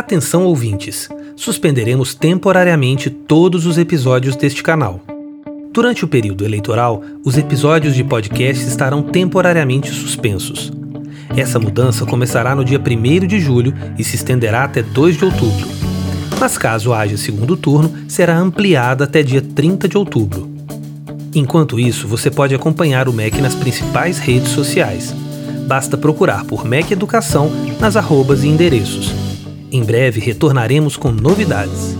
Atenção ouvintes! Suspenderemos temporariamente todos os episódios deste canal. Durante o período eleitoral, os episódios de podcast estarão temporariamente suspensos. Essa mudança começará no dia 1 de julho e se estenderá até 2 de outubro. Mas caso haja segundo turno, será ampliada até dia 30 de outubro. Enquanto isso, você pode acompanhar o MEC nas principais redes sociais. Basta procurar por MEC Educação nas arrobas e endereços. Em breve retornaremos com novidades.